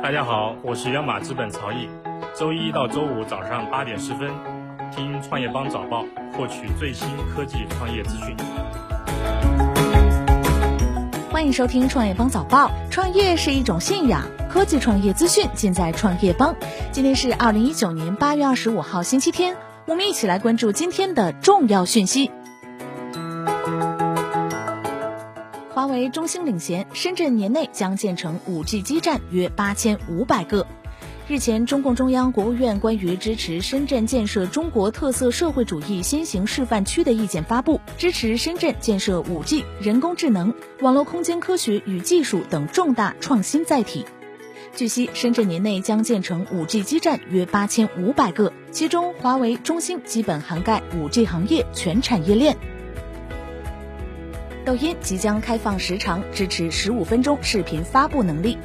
大家好，我是央马资本曹毅。周一到周五早上八点十分，听创业邦早报，获取最新科技创业资讯。欢迎收听创业邦早报。创业是一种信仰，科技创业资讯尽在创业邦。今天是二零一九年八月二十五号，星期天。我们一起来关注今天的重要讯息。华为、中兴领衔，深圳年内将建成 5G 基站约八千五百个。日前，中共中央、国务院关于支持深圳建设中国特色社会主义先行示范区的意见发布，支持深圳建设 5G、人工智能、网络空间科学与技术等重大创新载体。据悉，深圳年内将建成 5G 基站约八千五百个，其中华为、中兴基本涵盖 5G 行业全产业链。抖音即将开放时长，支持十五分钟视频发布能力。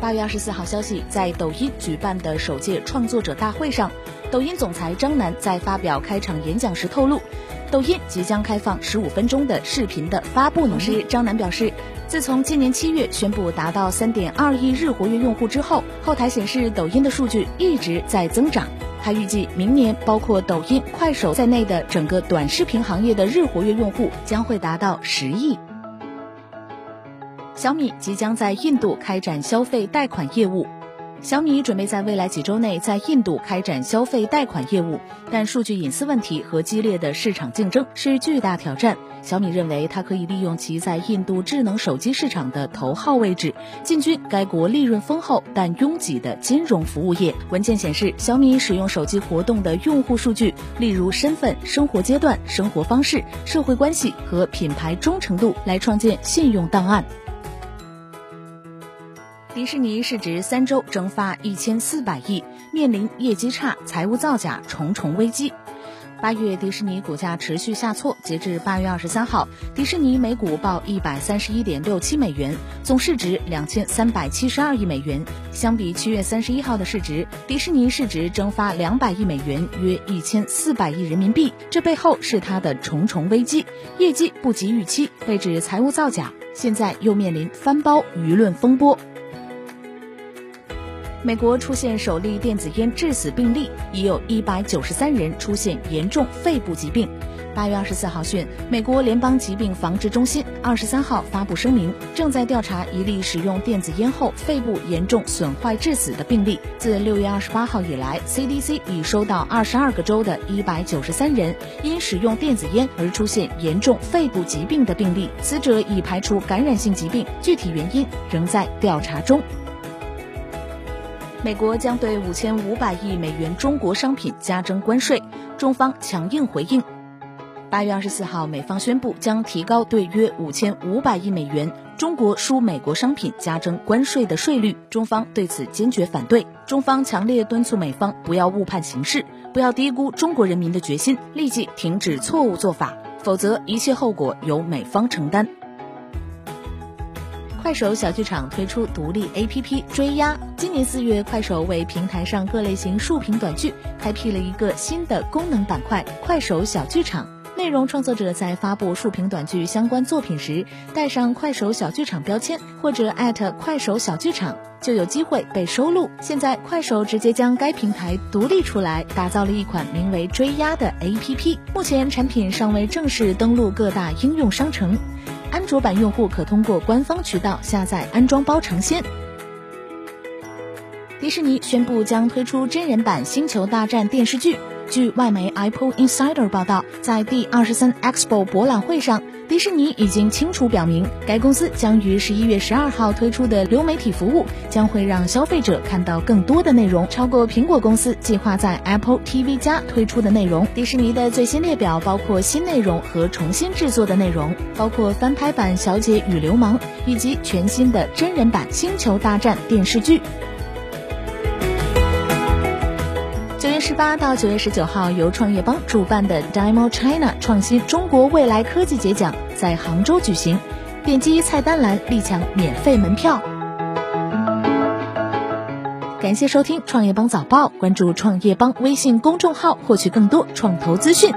八月二十四号消息，在抖音举办的首届创作者大会上，抖音总裁张楠在发表开场演讲时透露，抖音即将开放十五分钟的视频的发布能力。张楠表示，自从今年七月宣布达到三点二亿日活跃用户之后，后台显示抖音的数据一直在增长。他预计明年，包括抖音、快手在内的整个短视频行业的日活跃用户将会达到十亿。小米即将在印度开展消费贷款业务。小米准备在未来几周内在印度开展消费贷款业务，但数据隐私问题和激烈的市场竞争是巨大挑战。小米认为，它可以利用其在印度智能手机市场的头号位置，进军该国利润丰厚但拥挤的金融服务业。文件显示，小米使用手机活动的用户数据，例如身份、生活阶段、生活方式、社会关系和品牌忠诚度，来创建信用档案。迪士尼市值三周蒸发一千四百亿，面临业绩差、财务造假重重危机。八月，迪士尼股价持续下挫，截至八月二十三号，迪士尼每股报一百三十一点六七美元，总市值两千三百七十二亿美元。相比七月三十一号的市值，迪士尼市值蒸发两百亿美元，约一千四百亿人民币。这背后是它的重重危机：业绩不及预期，被指财务造假，现在又面临翻包舆论风波。美国出现首例电子烟致死病例，已有一百九十三人出现严重肺部疾病。八月二十四号讯，美国联邦疾病防治中心二十三号发布声明，正在调查一例使用电子烟后肺部严重损坏致死的病例。自六月二十八号以来，CDC 已收到二十二个州的一百九十三人因使用电子烟而出现严重肺部疾病的病例，死者已排除感染性疾病，具体原因仍在调查中。美国将对五千五百亿美元中国商品加征关税，中方强硬回应。八月二十四号，美方宣布将提高对约五千五百亿美元中国输美国商品加征关税的税率，中方对此坚决反对。中方强烈敦促美方不要误判形势，不要低估中国人民的决心，立即停止错误做法，否则一切后果由美方承担。快手小剧场推出独立 APP 追鸭。今年四月，快手为平台上各类型竖屏短剧开辟了一个新的功能板块——快手小剧场。内容创作者在发布竖屏短剧相关作品时，带上“快手小剧场”标签，或者艾特快手小剧场，就有机会被收录。现在，快手直接将该平台独立出来，打造了一款名为“追鸭”的 APP。目前，产品尚未正式登录各大应用商城。安卓版用户可通过官方渠道下载安装包尝鲜。迪士尼宣布将推出真人版《星球大战》电视剧。据外媒 Apple Insider 报道，在第二十三 Expo 博览会上，迪士尼已经清楚表明，该公司将于十一月十二号推出的流媒体服务将会让消费者看到更多的内容，超过苹果公司计划在 Apple TV 加推出的内容。迪士尼的最新列表包括新内容和重新制作的内容，包括翻拍版《小姐与流氓》以及全新的真人版《星球大战》电视剧。九月十八到九月十九号，由创业邦主办的 Demo China 创新中国未来科技节奖在杭州举行。点击菜单栏立抢免费门票。感谢收听创业邦早报，关注创业邦微信公众号，获取更多创投资讯。